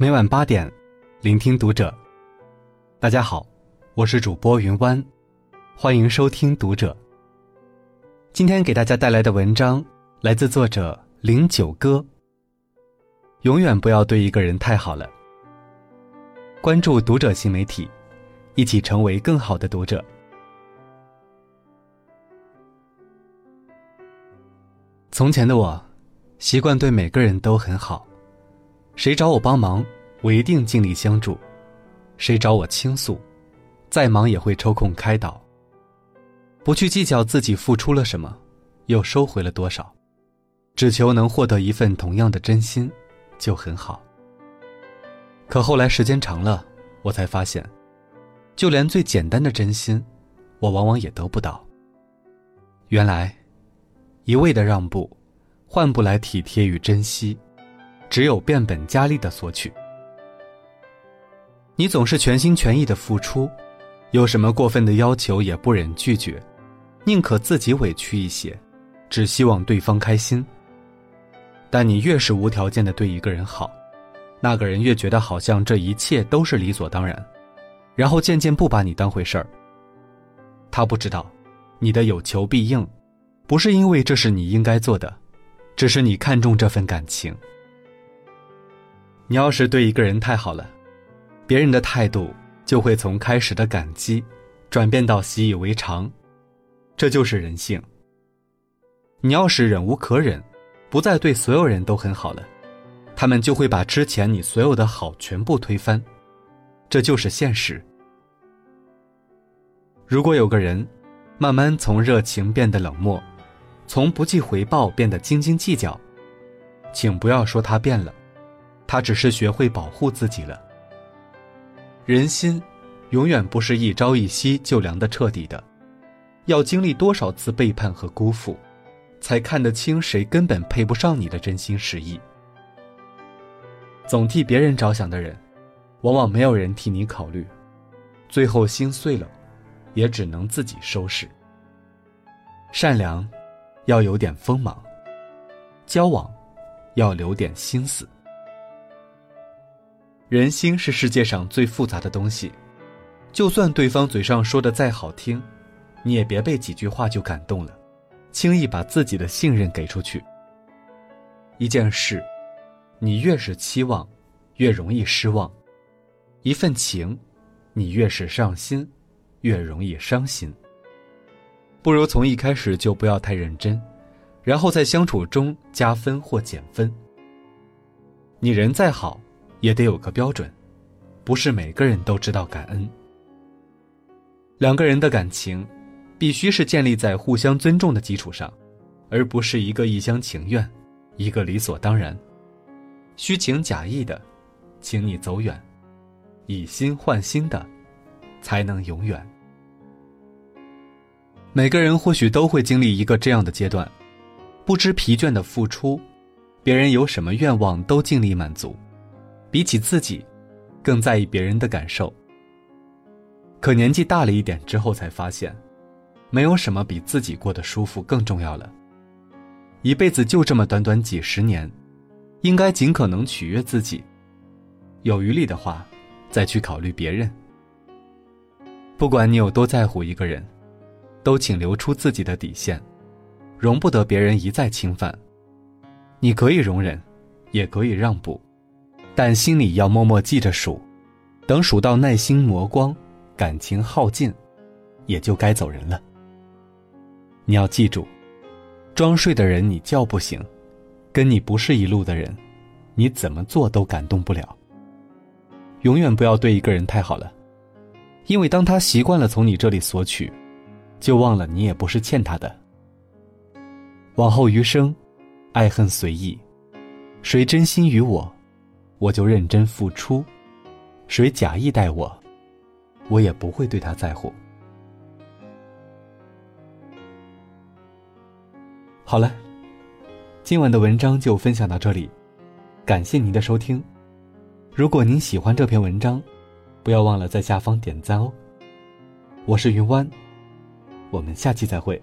每晚八点，聆听读者。大家好，我是主播云湾，欢迎收听读者。今天给大家带来的文章来自作者零九哥。永远不要对一个人太好了。关注读者新媒体，一起成为更好的读者。从前的我，习惯对每个人都很好。谁找我帮忙，我一定尽力相助；谁找我倾诉，再忙也会抽空开导。不去计较自己付出了什么，又收回了多少，只求能获得一份同样的真心，就很好。可后来时间长了，我才发现，就连最简单的真心，我往往也得不到。原来，一味的让步，换不来体贴与珍惜。只有变本加厉的索取，你总是全心全意的付出，有什么过分的要求也不忍拒绝，宁可自己委屈一些，只希望对方开心。但你越是无条件的对一个人好，那个人越觉得好像这一切都是理所当然，然后渐渐不把你当回事儿。他不知道，你的有求必应，不是因为这是你应该做的，只是你看重这份感情。你要是对一个人太好了，别人的态度就会从开始的感激，转变到习以为常，这就是人性。你要是忍无可忍，不再对所有人都很好了，他们就会把之前你所有的好全部推翻，这就是现实。如果有个人，慢慢从热情变得冷漠，从不计回报变得斤斤计较，请不要说他变了。他只是学会保护自己了。人心，永远不是一朝一夕就凉得彻底的，要经历多少次背叛和辜负，才看得清谁根本配不上你的真心实意。总替别人着想的人，往往没有人替你考虑，最后心碎了，也只能自己收拾。善良，要有点锋芒；交往，要留点心思。人心是世界上最复杂的东西，就算对方嘴上说的再好听，你也别被几句话就感动了，轻易把自己的信任给出去。一件事，你越是期望，越容易失望；一份情，你越是上心，越容易伤心。不如从一开始就不要太认真，然后在相处中加分或减分。你人再好。也得有个标准，不是每个人都知道感恩。两个人的感情，必须是建立在互相尊重的基础上，而不是一个一厢情愿，一个理所当然。虚情假意的，请你走远；以心换心的，才能永远。每个人或许都会经历一个这样的阶段，不知疲倦的付出，别人有什么愿望都尽力满足。比起自己，更在意别人的感受。可年纪大了一点之后，才发现，没有什么比自己过得舒服更重要了。一辈子就这么短短几十年，应该尽可能取悦自己。有余力的话，再去考虑别人。不管你有多在乎一个人，都请留出自己的底线，容不得别人一再侵犯。你可以容忍，也可以让步。但心里要默默记着数，等数到耐心磨光，感情耗尽，也就该走人了。你要记住，装睡的人你叫不醒，跟你不是一路的人，你怎么做都感动不了。永远不要对一个人太好了，因为当他习惯了从你这里索取，就忘了你也不是欠他的。往后余生，爱恨随意，谁真心于我。我就认真付出，谁假意待我，我也不会对他在乎。好了，今晚的文章就分享到这里，感谢您的收听。如果您喜欢这篇文章，不要忘了在下方点赞哦。我是云湾，我们下期再会。